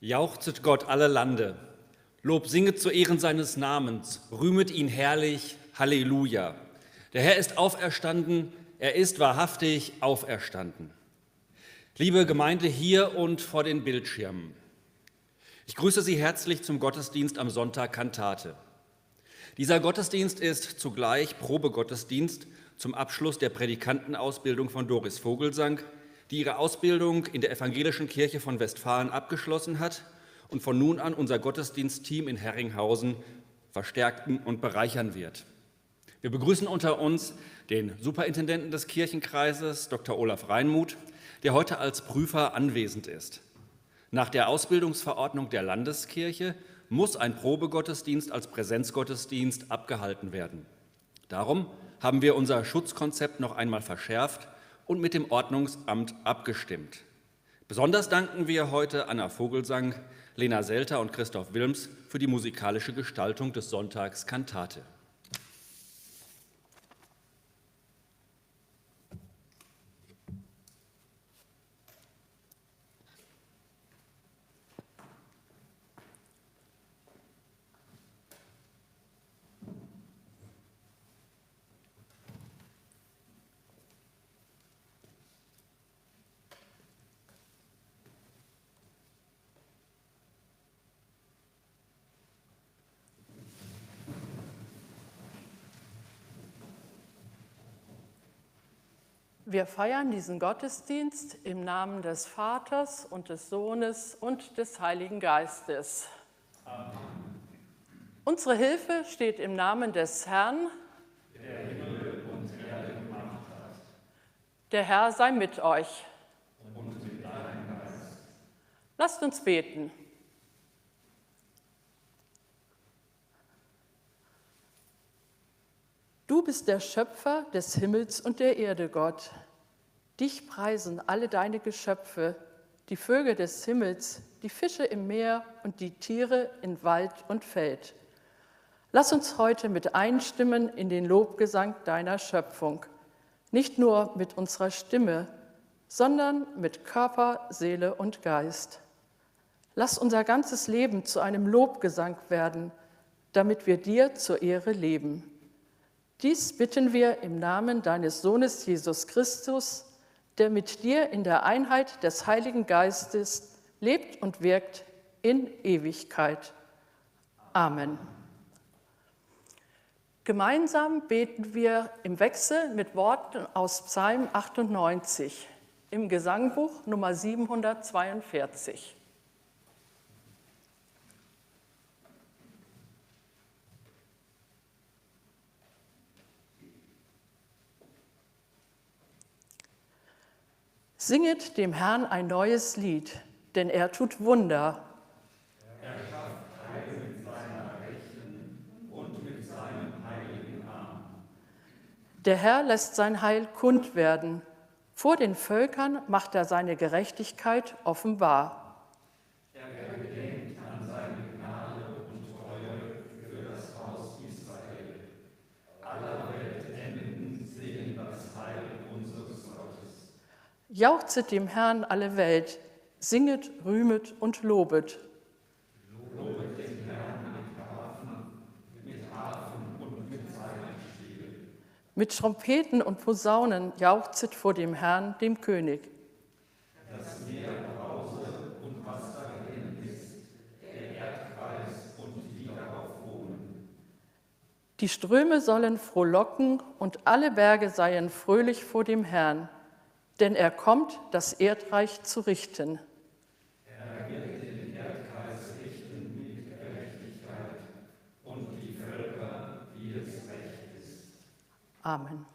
Jauchzet Gott alle Lande, Lob singet zu Ehren seines Namens, rühmet ihn herrlich, Halleluja. Der Herr ist auferstanden, er ist wahrhaftig auferstanden. Liebe Gemeinde hier und vor den Bildschirmen, ich grüße Sie herzlich zum Gottesdienst am Sonntag Kantate. Dieser Gottesdienst ist zugleich Probegottesdienst zum Abschluss der Predikantenausbildung von Doris Vogelsang, die ihre Ausbildung in der Evangelischen Kirche von Westfalen abgeschlossen hat und von nun an unser Gottesdienstteam in Herringhausen verstärken und bereichern wird. Wir begrüßen unter uns den Superintendenten des Kirchenkreises, Dr. Olaf Reinmuth, der heute als Prüfer anwesend ist. Nach der Ausbildungsverordnung der Landeskirche muss ein Probegottesdienst als Präsenzgottesdienst abgehalten werden. Darum haben wir unser Schutzkonzept noch einmal verschärft und mit dem Ordnungsamt abgestimmt. Besonders danken wir heute Anna Vogelsang, Lena Selter und Christoph Wilms für die musikalische Gestaltung des Sonntags Kantate. Wir feiern diesen Gottesdienst im Namen des Vaters und des Sohnes und des Heiligen Geistes. Amen. Unsere Hilfe steht im Namen des Herrn, der Himmel und Erde gemacht hat. Der Herr sei mit euch. Und mit deinem Geist. Lasst uns beten. Du bist der Schöpfer des Himmels und der Erde, Gott. Dich preisen alle deine Geschöpfe, die Vögel des Himmels, die Fische im Meer und die Tiere in Wald und Feld. Lass uns heute mit einstimmen in den Lobgesang deiner Schöpfung, nicht nur mit unserer Stimme, sondern mit Körper, Seele und Geist. Lass unser ganzes Leben zu einem Lobgesang werden, damit wir dir zur Ehre leben. Dies bitten wir im Namen deines Sohnes Jesus Christus, der mit dir in der Einheit des Heiligen Geistes lebt und wirkt in Ewigkeit. Amen. Gemeinsam beten wir im Wechsel mit Worten aus Psalm 98 im Gesangbuch Nummer 742. Singet dem Herrn ein neues Lied, denn er tut Wunder. Er schafft Heil mit seiner Rechten und mit seinem heiligen Arm. Der Herr lässt sein Heil kund werden. Vor den Völkern macht er seine Gerechtigkeit offenbar. Jauchzet dem Herrn alle Welt, singet, rühmet und lobet. Mit Harfen, und Trompeten und Posaunen jauchzet vor dem Herrn, dem König. Das Meer brause und was darin ist, der Erdkreis und die darauf wohnen. Die Ströme sollen frohlocken und alle Berge seien fröhlich vor dem Herrn denn er kommt, das Erdreich zu richten. Er wird den Erdkreis richten mit Gerechtigkeit und die Völker, wie es recht ist. Amen.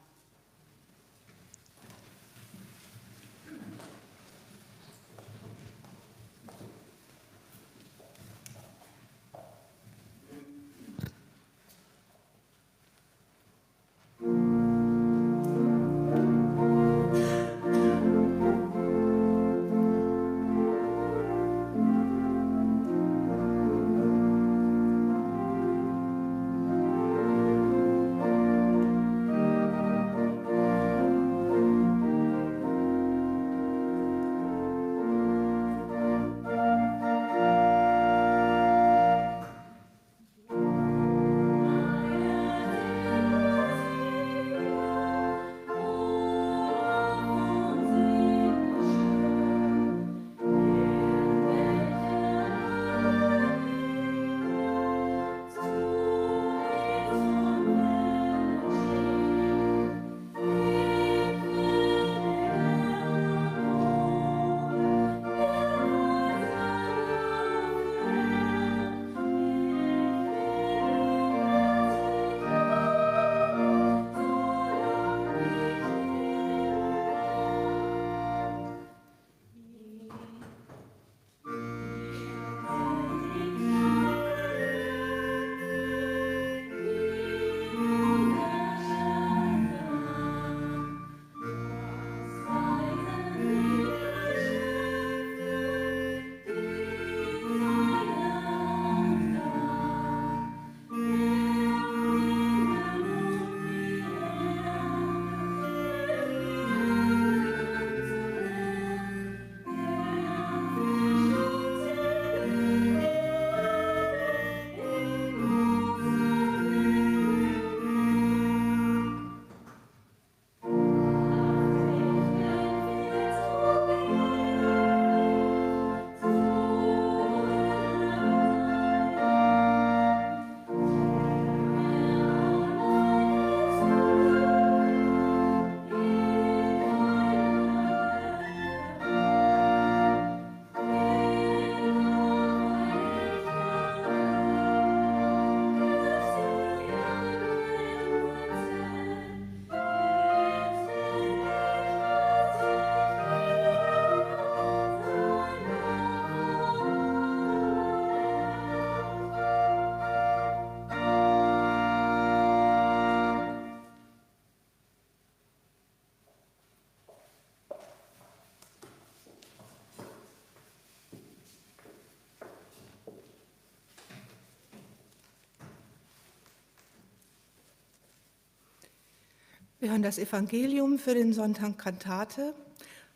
Wir hören das Evangelium für den Sonntag Kantate,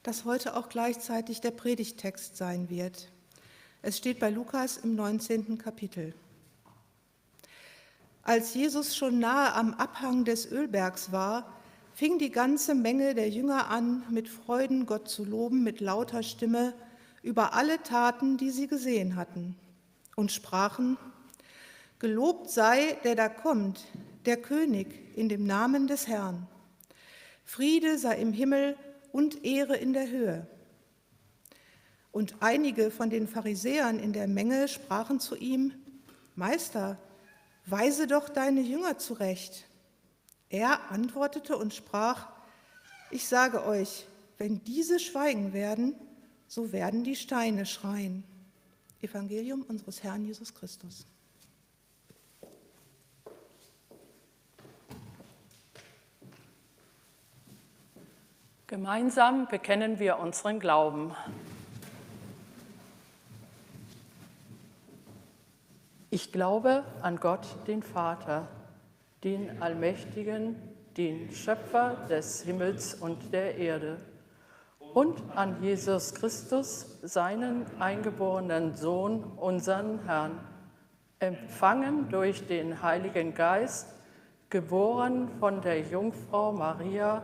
das heute auch gleichzeitig der Predigtext sein wird. Es steht bei Lukas im 19. Kapitel. Als Jesus schon nahe am Abhang des Ölbergs war, fing die ganze Menge der Jünger an, mit Freuden Gott zu loben mit lauter Stimme über alle Taten, die sie gesehen hatten, und sprachen, Gelobt sei, der da kommt, der König in dem Namen des Herrn. Friede sei im Himmel und Ehre in der Höhe. Und einige von den Pharisäern in der Menge sprachen zu ihm, Meister, weise doch deine Jünger zurecht. Er antwortete und sprach, ich sage euch, wenn diese schweigen werden, so werden die Steine schreien. Evangelium unseres Herrn Jesus Christus. Gemeinsam bekennen wir unseren Glauben. Ich glaube an Gott, den Vater, den Allmächtigen, den Schöpfer des Himmels und der Erde und an Jesus Christus, seinen eingeborenen Sohn, unseren Herrn, empfangen durch den Heiligen Geist, geboren von der Jungfrau Maria,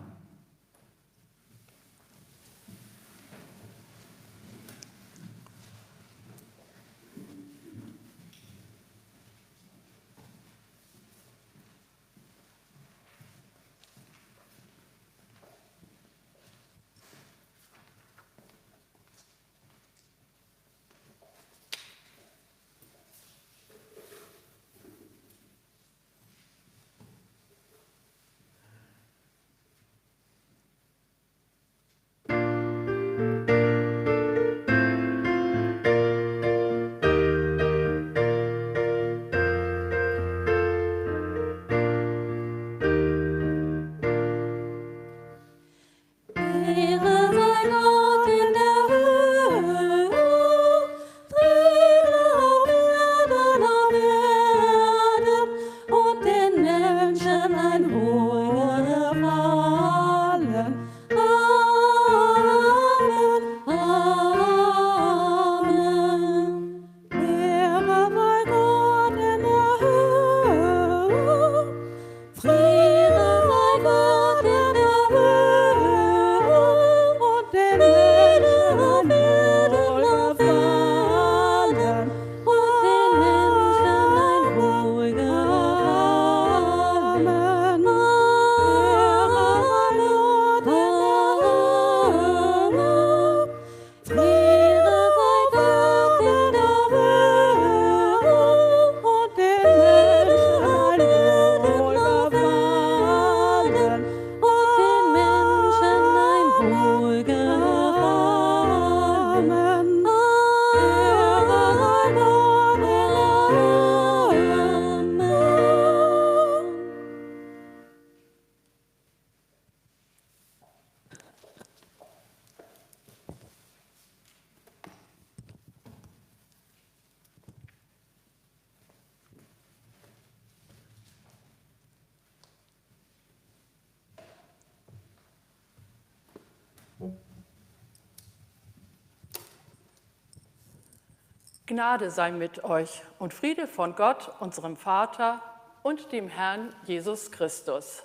Gnade sei mit euch und Friede von Gott, unserem Vater und dem Herrn Jesus Christus.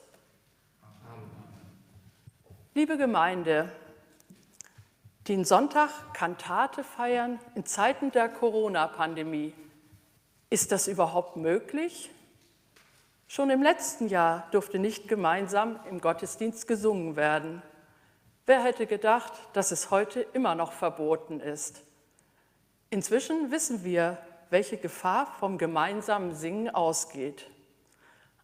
Liebe Gemeinde, den Sonntag Kantate feiern in Zeiten der Corona-Pandemie, ist das überhaupt möglich? Schon im letzten Jahr durfte nicht gemeinsam im Gottesdienst gesungen werden. Wer hätte gedacht, dass es heute immer noch verboten ist? Inzwischen wissen wir, welche Gefahr vom gemeinsamen Singen ausgeht.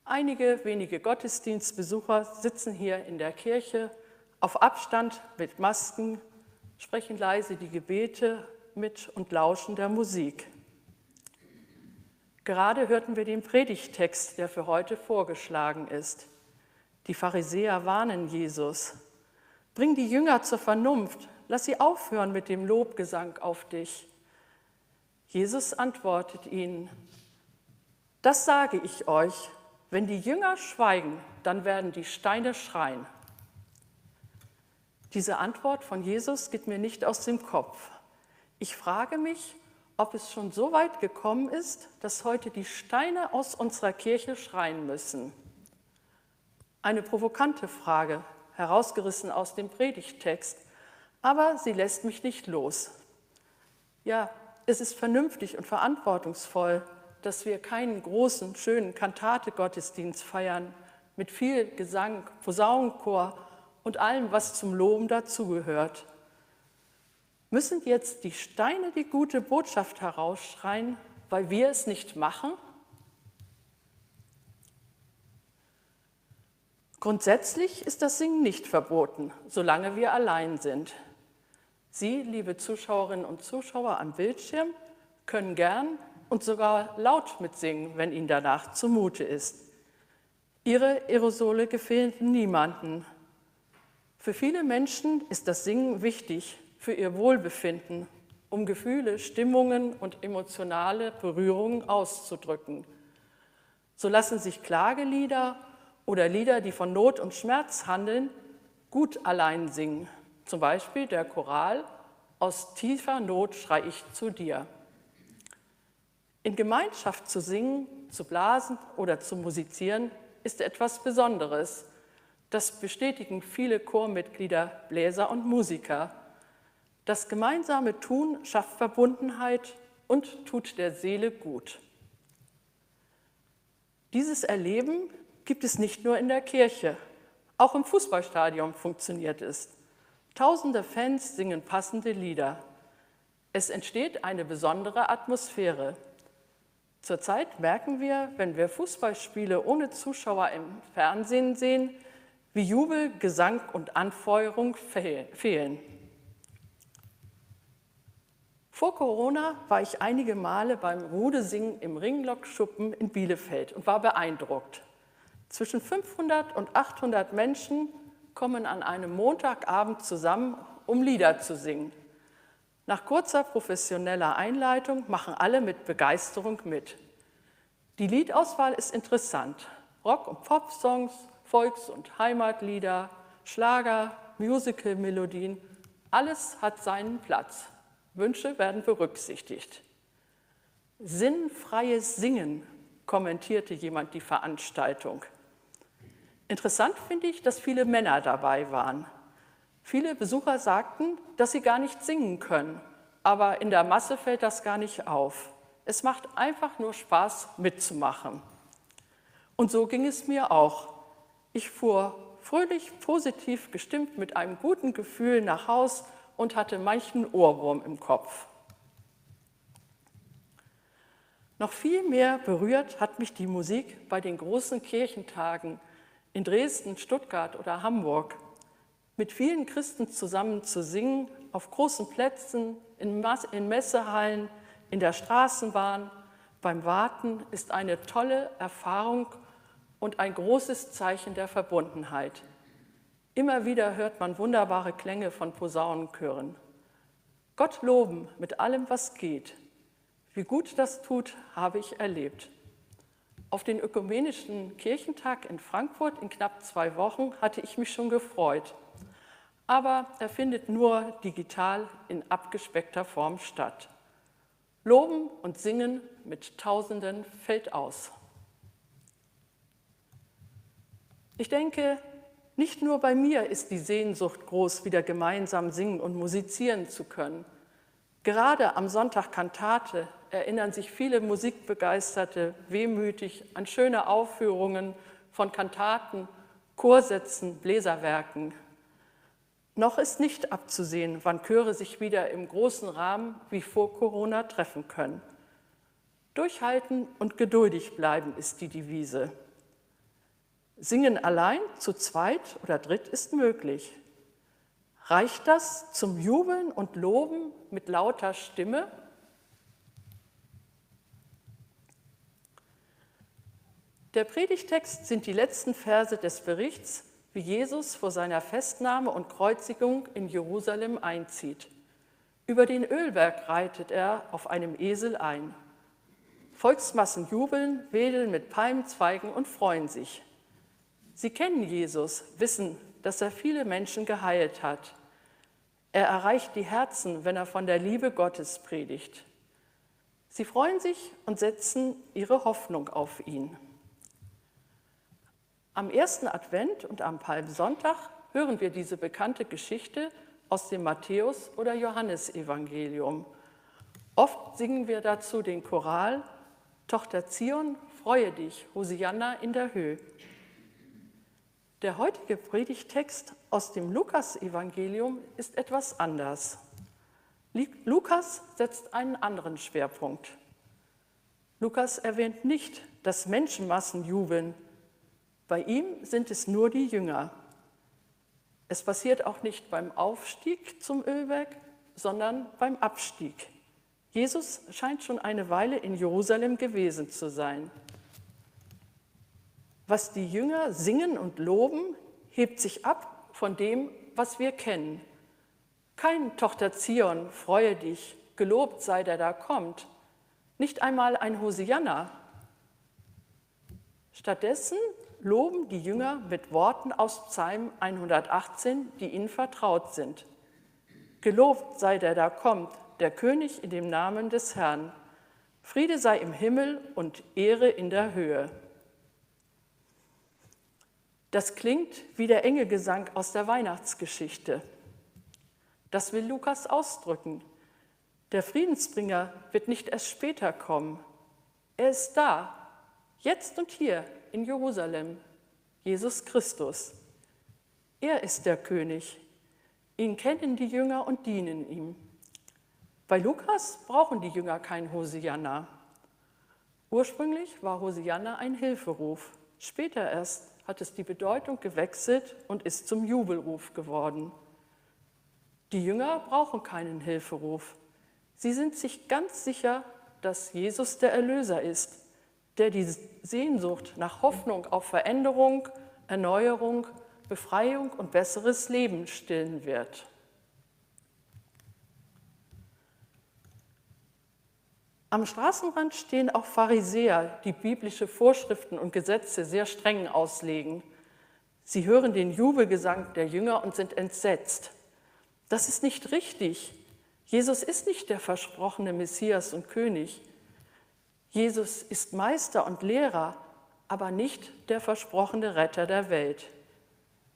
Einige wenige Gottesdienstbesucher sitzen hier in der Kirche auf Abstand mit Masken, sprechen leise die Gebete mit und lauschen der Musik. Gerade hörten wir den Predigtext, der für heute vorgeschlagen ist. Die Pharisäer warnen Jesus. Bring die Jünger zur Vernunft, lass sie aufhören mit dem Lobgesang auf dich. Jesus antwortet ihnen, das sage ich euch, wenn die Jünger schweigen, dann werden die Steine schreien. Diese Antwort von Jesus geht mir nicht aus dem Kopf. Ich frage mich, ob es schon so weit gekommen ist, dass heute die Steine aus unserer Kirche schreien müssen. Eine provokante Frage, herausgerissen aus dem Predigttext, aber sie lässt mich nicht los. Ja, es ist vernünftig und verantwortungsvoll, dass wir keinen großen, schönen Kantate-Gottesdienst feiern mit viel Gesang, Posaunenchor und allem, was zum Loben dazugehört. Müssen jetzt die Steine die gute Botschaft herausschreien, weil wir es nicht machen? Grundsätzlich ist das Singen nicht verboten, solange wir allein sind. Sie, liebe Zuschauerinnen und Zuschauer am Bildschirm, können gern und sogar laut mitsingen, wenn Ihnen danach zumute ist. Ihre Aerosole gefehlen niemanden. Für viele Menschen ist das Singen wichtig, für ihr Wohlbefinden, um Gefühle, Stimmungen und emotionale Berührungen auszudrücken. So lassen sich Klagelieder oder Lieder, die von Not und Schmerz handeln, gut allein singen. Zum Beispiel der Choral Aus tiefer Not schrei ich zu dir. In Gemeinschaft zu singen, zu blasen oder zu musizieren ist etwas Besonderes. Das bestätigen viele Chormitglieder, Bläser und Musiker. Das gemeinsame Tun schafft Verbundenheit und tut der Seele gut. Dieses Erleben gibt es nicht nur in der Kirche, auch im Fußballstadion funktioniert es. Tausende Fans singen passende Lieder. Es entsteht eine besondere Atmosphäre. Zurzeit merken wir, wenn wir Fußballspiele ohne Zuschauer im Fernsehen sehen, wie Jubel, Gesang und Anfeuerung fehlen. Vor Corona war ich einige Male beim Rudesingen im Ringlockschuppen in Bielefeld und war beeindruckt. Zwischen 500 und 800 Menschen kommen an einem Montagabend zusammen, um Lieder zu singen. Nach kurzer professioneller Einleitung machen alle mit Begeisterung mit. Die Liedauswahl ist interessant. Rock- und Pop-Songs, Volks- und Heimatlieder, Schlager, Musical-Melodien, alles hat seinen Platz. Wünsche werden berücksichtigt. Sinnfreies Singen, kommentierte jemand die Veranstaltung. Interessant finde ich, dass viele Männer dabei waren. Viele Besucher sagten, dass sie gar nicht singen können, aber in der Masse fällt das gar nicht auf. Es macht einfach nur Spaß mitzumachen. Und so ging es mir auch. Ich fuhr fröhlich, positiv gestimmt mit einem guten Gefühl nach Haus und hatte manchen Ohrwurm im Kopf. Noch viel mehr berührt hat mich die Musik bei den großen Kirchentagen in Dresden, Stuttgart oder Hamburg. Mit vielen Christen zusammen zu singen, auf großen Plätzen, in, in Messehallen, in der Straßenbahn, beim Warten ist eine tolle Erfahrung und ein großes Zeichen der Verbundenheit. Immer wieder hört man wunderbare Klänge von Posaunenchören. Gott loben mit allem, was geht. Wie gut das tut, habe ich erlebt. Auf den ökumenischen Kirchentag in Frankfurt in knapp zwei Wochen hatte ich mich schon gefreut. Aber er findet nur digital in abgespeckter Form statt. Loben und Singen mit Tausenden fällt aus. Ich denke, nicht nur bei mir ist die Sehnsucht groß, wieder gemeinsam singen und musizieren zu können. Gerade am Sonntag Kantate erinnern sich viele Musikbegeisterte wehmütig an schöne Aufführungen von Kantaten, Chorsätzen, Bläserwerken. Noch ist nicht abzusehen, wann Chöre sich wieder im großen Rahmen wie vor Corona treffen können. Durchhalten und geduldig bleiben ist die Devise. Singen allein, zu zweit oder dritt ist möglich. Reicht das zum Jubeln und Loben mit lauter Stimme? Der Predigtext sind die letzten Verse des Berichts, wie Jesus vor seiner Festnahme und Kreuzigung in Jerusalem einzieht. Über den Ölberg reitet er auf einem Esel ein. Volksmassen jubeln, wedeln mit Palmzweigen und freuen sich. Sie kennen Jesus, wissen, dass er viele Menschen geheilt hat. Er erreicht die Herzen, wenn er von der Liebe Gottes predigt. Sie freuen sich und setzen ihre Hoffnung auf ihn. Am ersten Advent und am Palmsonntag hören wir diese bekannte Geschichte aus dem Matthäus- oder Johannesevangelium. Oft singen wir dazu den Choral Tochter Zion, freue dich, Hosianna in der Höhe. Der heutige Predigtext aus dem Lukas-Evangelium ist etwas anders. Lukas setzt einen anderen Schwerpunkt. Lukas erwähnt nicht, dass Menschenmassen jubeln, bei ihm sind es nur die Jünger. Es passiert auch nicht beim Aufstieg zum Ölberg, sondern beim Abstieg. Jesus scheint schon eine Weile in Jerusalem gewesen zu sein. Was die Jünger singen und loben, hebt sich ab von dem, was wir kennen. Kein Tochter Zion, freue dich, gelobt sei der da kommt. Nicht einmal ein Hosianna. Stattdessen loben die Jünger mit Worten aus Psalm 118, die ihnen vertraut sind. Gelobt sei der da kommt, der König in dem Namen des Herrn. Friede sei im Himmel und Ehre in der Höhe. Das klingt wie der Engelgesang aus der Weihnachtsgeschichte. Das will Lukas ausdrücken. Der Friedensbringer wird nicht erst später kommen. Er ist da, jetzt und hier in Jerusalem, Jesus Christus. Er ist der König. Ihn kennen die Jünger und dienen ihm. Bei Lukas brauchen die Jünger kein Hosianna. Ursprünglich war Hosianna ein Hilferuf. Später erst hat es die Bedeutung gewechselt und ist zum Jubelruf geworden. Die Jünger brauchen keinen Hilferuf. Sie sind sich ganz sicher, dass Jesus der Erlöser ist der die Sehnsucht nach Hoffnung auf Veränderung, Erneuerung, Befreiung und besseres Leben stillen wird. Am Straßenrand stehen auch Pharisäer, die biblische Vorschriften und Gesetze sehr streng auslegen. Sie hören den Jubelgesang der Jünger und sind entsetzt. Das ist nicht richtig. Jesus ist nicht der versprochene Messias und König. Jesus ist Meister und Lehrer, aber nicht der versprochene Retter der Welt.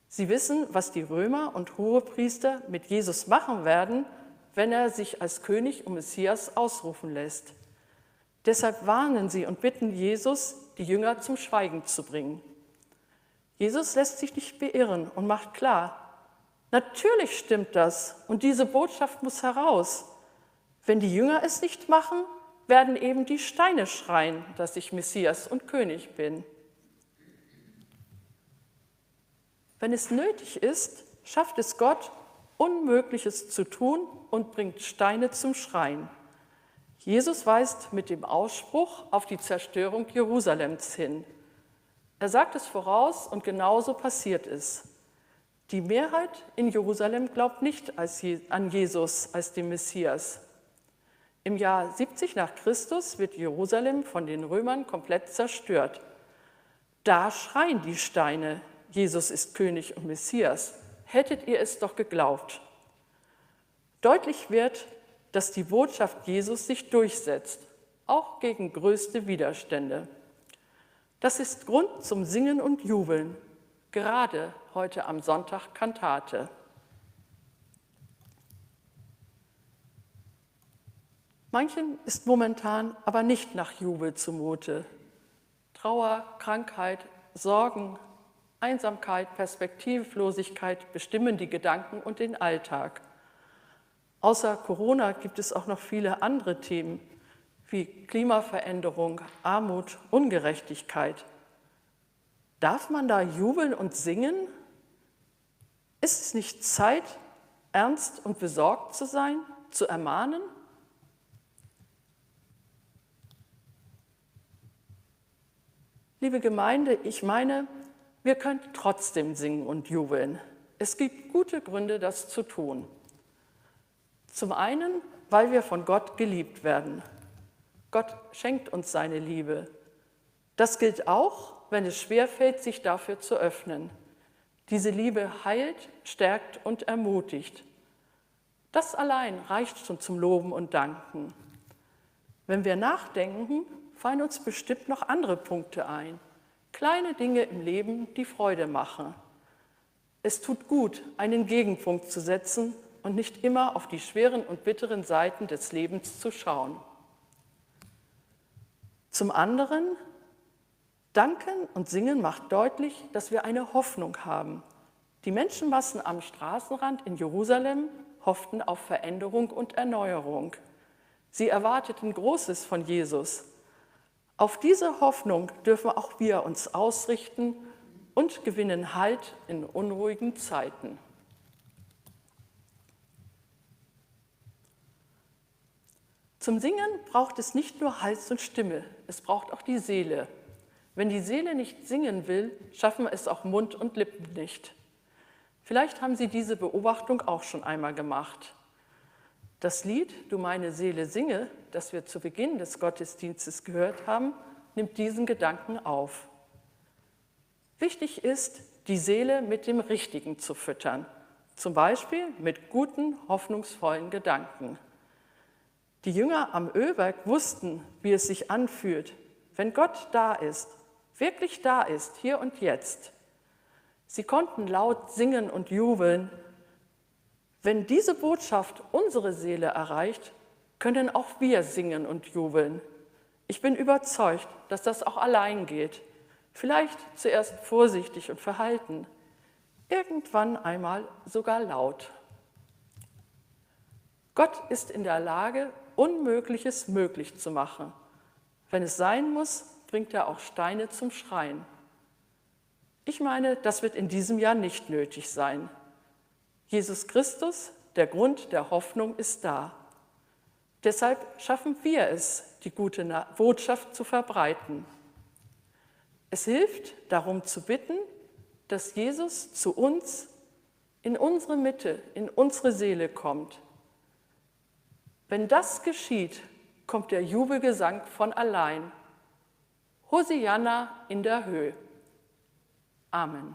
Sie wissen, was die Römer und Hohepriester mit Jesus machen werden, wenn er sich als König und Messias ausrufen lässt. Deshalb warnen sie und bitten Jesus, die Jünger zum Schweigen zu bringen. Jesus lässt sich nicht beirren und macht klar, natürlich stimmt das und diese Botschaft muss heraus. Wenn die Jünger es nicht machen, werden eben die Steine schreien, dass ich Messias und König bin. Wenn es nötig ist, schafft es Gott, Unmögliches zu tun und bringt Steine zum Schreien. Jesus weist mit dem Ausspruch auf die Zerstörung Jerusalems hin. Er sagt es voraus und genauso passiert es. Die Mehrheit in Jerusalem glaubt nicht an Jesus als den Messias. Im Jahr 70 nach Christus wird Jerusalem von den Römern komplett zerstört. Da schreien die Steine, Jesus ist König und Messias. Hättet ihr es doch geglaubt. Deutlich wird, dass die Botschaft Jesus sich durchsetzt, auch gegen größte Widerstände. Das ist Grund zum Singen und Jubeln, gerade heute am Sonntag Kantate. Manchen ist momentan aber nicht nach Jubel zumute. Trauer, Krankheit, Sorgen, Einsamkeit, Perspektivlosigkeit bestimmen die Gedanken und den Alltag. Außer Corona gibt es auch noch viele andere Themen wie Klimaveränderung, Armut, Ungerechtigkeit. Darf man da jubeln und singen? Ist es nicht Zeit, ernst und besorgt zu sein, zu ermahnen? Liebe Gemeinde, ich meine, wir können trotzdem singen und jubeln. Es gibt gute Gründe, das zu tun. Zum einen, weil wir von Gott geliebt werden. Gott schenkt uns seine Liebe. Das gilt auch, wenn es schwerfällt, sich dafür zu öffnen. Diese Liebe heilt, stärkt und ermutigt. Das allein reicht schon zum Loben und Danken. Wenn wir nachdenken, fallen uns bestimmt noch andere Punkte ein. Kleine Dinge im Leben, die Freude machen. Es tut gut, einen Gegenpunkt zu setzen und nicht immer auf die schweren und bitteren Seiten des Lebens zu schauen. Zum anderen, Danken und Singen macht deutlich, dass wir eine Hoffnung haben. Die Menschenmassen am Straßenrand in Jerusalem hofften auf Veränderung und Erneuerung. Sie erwarteten Großes von Jesus. Auf diese Hoffnung dürfen auch wir uns ausrichten und gewinnen Halt in unruhigen Zeiten. Zum Singen braucht es nicht nur Hals und Stimme, es braucht auch die Seele. Wenn die Seele nicht singen will, schaffen es auch Mund und Lippen nicht. Vielleicht haben Sie diese Beobachtung auch schon einmal gemacht. Das Lied Du meine Seele singe, das wir zu Beginn des Gottesdienstes gehört haben, nimmt diesen Gedanken auf. Wichtig ist, die Seele mit dem Richtigen zu füttern, zum Beispiel mit guten, hoffnungsvollen Gedanken. Die Jünger am Ölberg wussten, wie es sich anfühlt, wenn Gott da ist, wirklich da ist, hier und jetzt. Sie konnten laut singen und jubeln. Wenn diese Botschaft unsere Seele erreicht, können auch wir singen und jubeln. Ich bin überzeugt, dass das auch allein geht. Vielleicht zuerst vorsichtig und verhalten, irgendwann einmal sogar laut. Gott ist in der Lage, Unmögliches möglich zu machen. Wenn es sein muss, bringt er auch Steine zum Schreien. Ich meine, das wird in diesem Jahr nicht nötig sein. Jesus Christus, der Grund der Hoffnung, ist da. Deshalb schaffen wir es, die gute Botschaft zu verbreiten. Es hilft darum zu bitten, dass Jesus zu uns in unsere Mitte, in unsere Seele kommt wenn das geschieht, kommt der Jubelgesang von allein. Hosianna in der Höhe. Amen.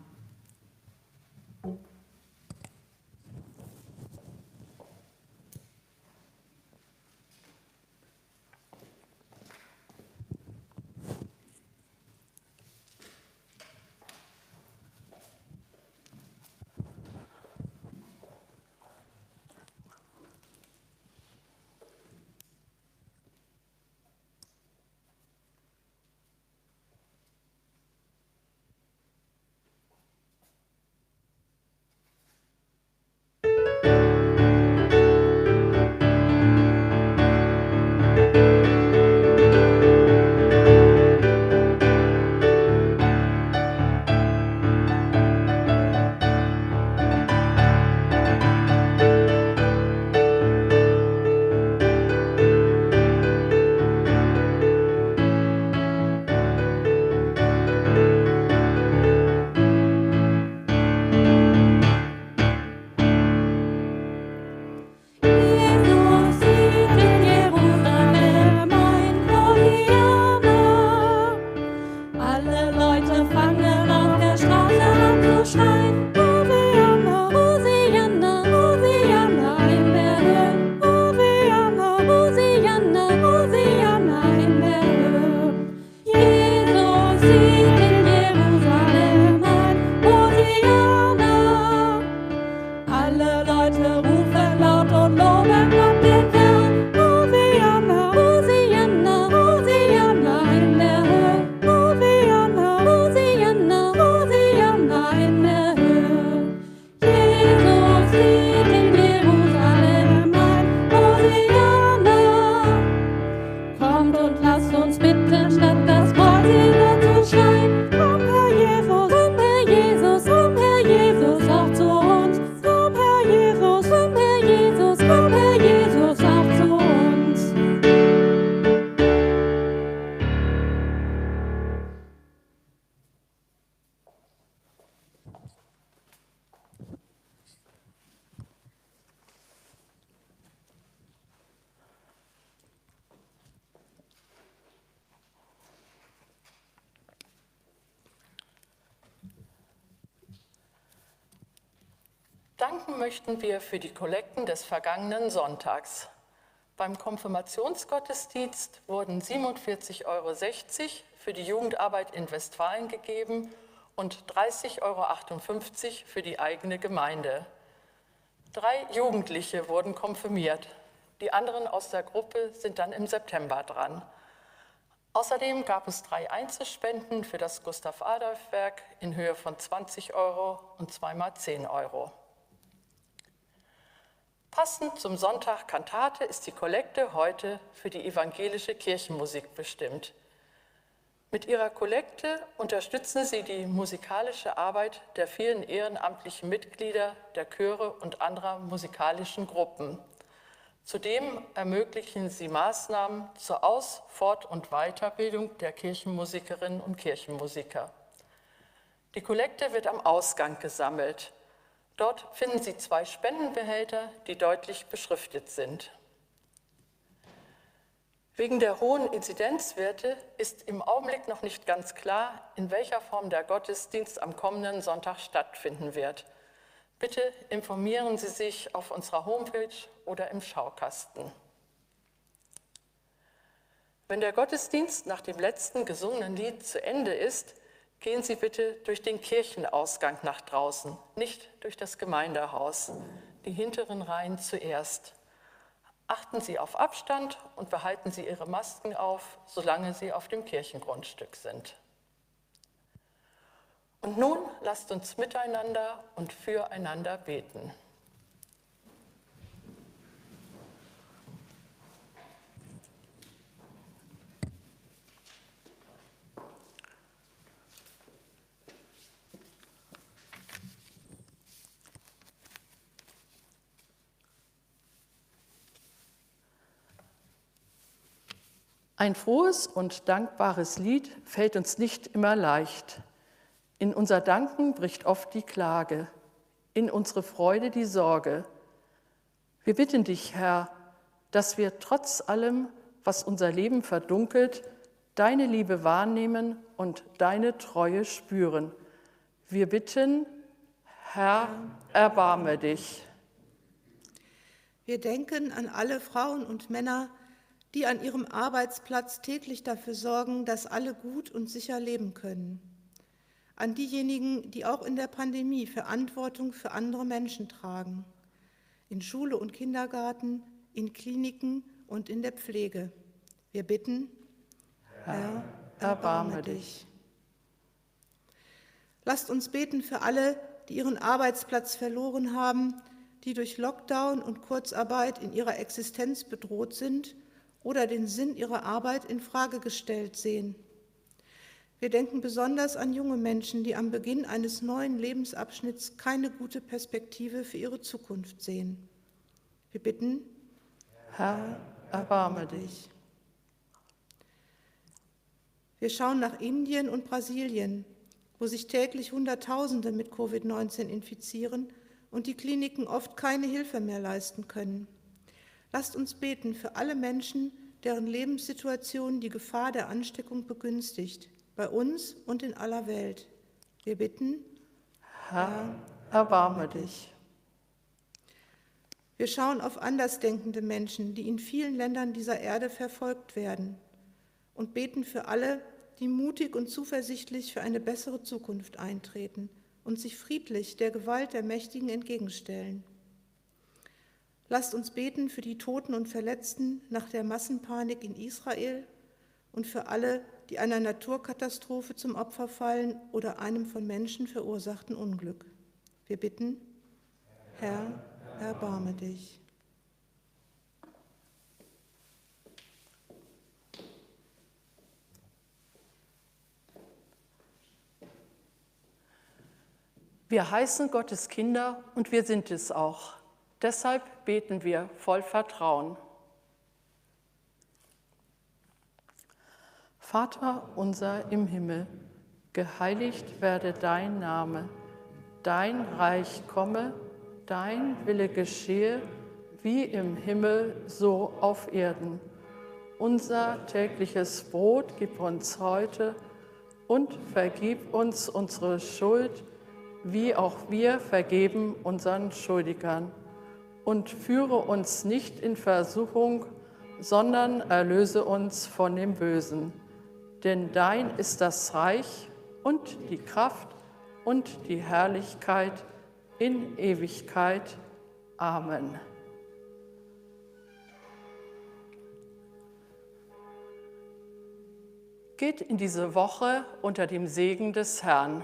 für die Kollekten des vergangenen Sonntags. Beim Konfirmationsgottesdienst wurden 47,60 Euro für die Jugendarbeit in Westfalen gegeben und 30,58 Euro für die eigene Gemeinde. Drei Jugendliche wurden konfirmiert. Die anderen aus der Gruppe sind dann im September dran. Außerdem gab es drei Einzelspenden für das Gustav-Adolf-Werk in Höhe von 20 Euro und zweimal 10 Euro. Passend zum Sonntag Kantate ist die Kollekte heute für die evangelische Kirchenmusik bestimmt. Mit ihrer Kollekte unterstützen sie die musikalische Arbeit der vielen ehrenamtlichen Mitglieder der Chöre und anderer musikalischen Gruppen. Zudem ermöglichen sie Maßnahmen zur Aus-, Fort- und Weiterbildung der Kirchenmusikerinnen und Kirchenmusiker. Die Kollekte wird am Ausgang gesammelt. Dort finden Sie zwei Spendenbehälter, die deutlich beschriftet sind. Wegen der hohen Inzidenzwerte ist im Augenblick noch nicht ganz klar, in welcher Form der Gottesdienst am kommenden Sonntag stattfinden wird. Bitte informieren Sie sich auf unserer Homepage oder im Schaukasten. Wenn der Gottesdienst nach dem letzten gesungenen Lied zu Ende ist, gehen Sie bitte durch den Kirchenausgang nach draußen, nicht durch das Gemeindehaus, die hinteren Reihen zuerst. Achten Sie auf Abstand und behalten Sie Ihre Masken auf, solange Sie auf dem Kirchengrundstück sind. Und nun lasst uns miteinander und füreinander beten. Ein frohes und dankbares Lied fällt uns nicht immer leicht. In unser Danken bricht oft die Klage, in unsere Freude die Sorge. Wir bitten dich, Herr, dass wir trotz allem, was unser Leben verdunkelt, deine Liebe wahrnehmen und deine Treue spüren. Wir bitten, Herr, erbarme dich. Wir denken an alle Frauen und Männer, die an ihrem Arbeitsplatz täglich dafür sorgen, dass alle gut und sicher leben können. An diejenigen, die auch in der Pandemie Verantwortung für andere Menschen tragen. In Schule und Kindergarten, in Kliniken und in der Pflege. Wir bitten, Herr, erbarme dich. Lasst uns beten für alle, die ihren Arbeitsplatz verloren haben, die durch Lockdown und Kurzarbeit in ihrer Existenz bedroht sind oder den Sinn ihrer Arbeit in Frage gestellt sehen. Wir denken besonders an junge Menschen, die am Beginn eines neuen Lebensabschnitts keine gute Perspektive für ihre Zukunft sehen. Wir bitten, Herr, erbarme dich. Wir schauen nach Indien und Brasilien, wo sich täglich Hunderttausende mit Covid-19 infizieren und die Kliniken oft keine Hilfe mehr leisten können. Lasst uns beten für alle Menschen, deren Lebenssituation die Gefahr der Ansteckung begünstigt, bei uns und in aller Welt. Wir bitten, Herr, erbarme dich. Wir schauen auf andersdenkende Menschen, die in vielen Ländern dieser Erde verfolgt werden und beten für alle, die mutig und zuversichtlich für eine bessere Zukunft eintreten und sich friedlich der Gewalt der Mächtigen entgegenstellen. Lasst uns beten für die Toten und Verletzten nach der Massenpanik in Israel und für alle, die einer Naturkatastrophe zum Opfer fallen oder einem von Menschen verursachten Unglück. Wir bitten, Herr, erbarme dich. Wir heißen Gottes Kinder und wir sind es auch. Deshalb beten wir voll Vertrauen. Vater unser im Himmel, geheiligt werde dein Name, dein Reich komme, dein Wille geschehe, wie im Himmel, so auf Erden. Unser tägliches Brot gib uns heute und vergib uns unsere Schuld, wie auch wir vergeben unseren Schuldigern. Und führe uns nicht in Versuchung, sondern erlöse uns von dem Bösen. Denn dein ist das Reich und die Kraft und die Herrlichkeit in Ewigkeit. Amen. Geht in diese Woche unter dem Segen des Herrn.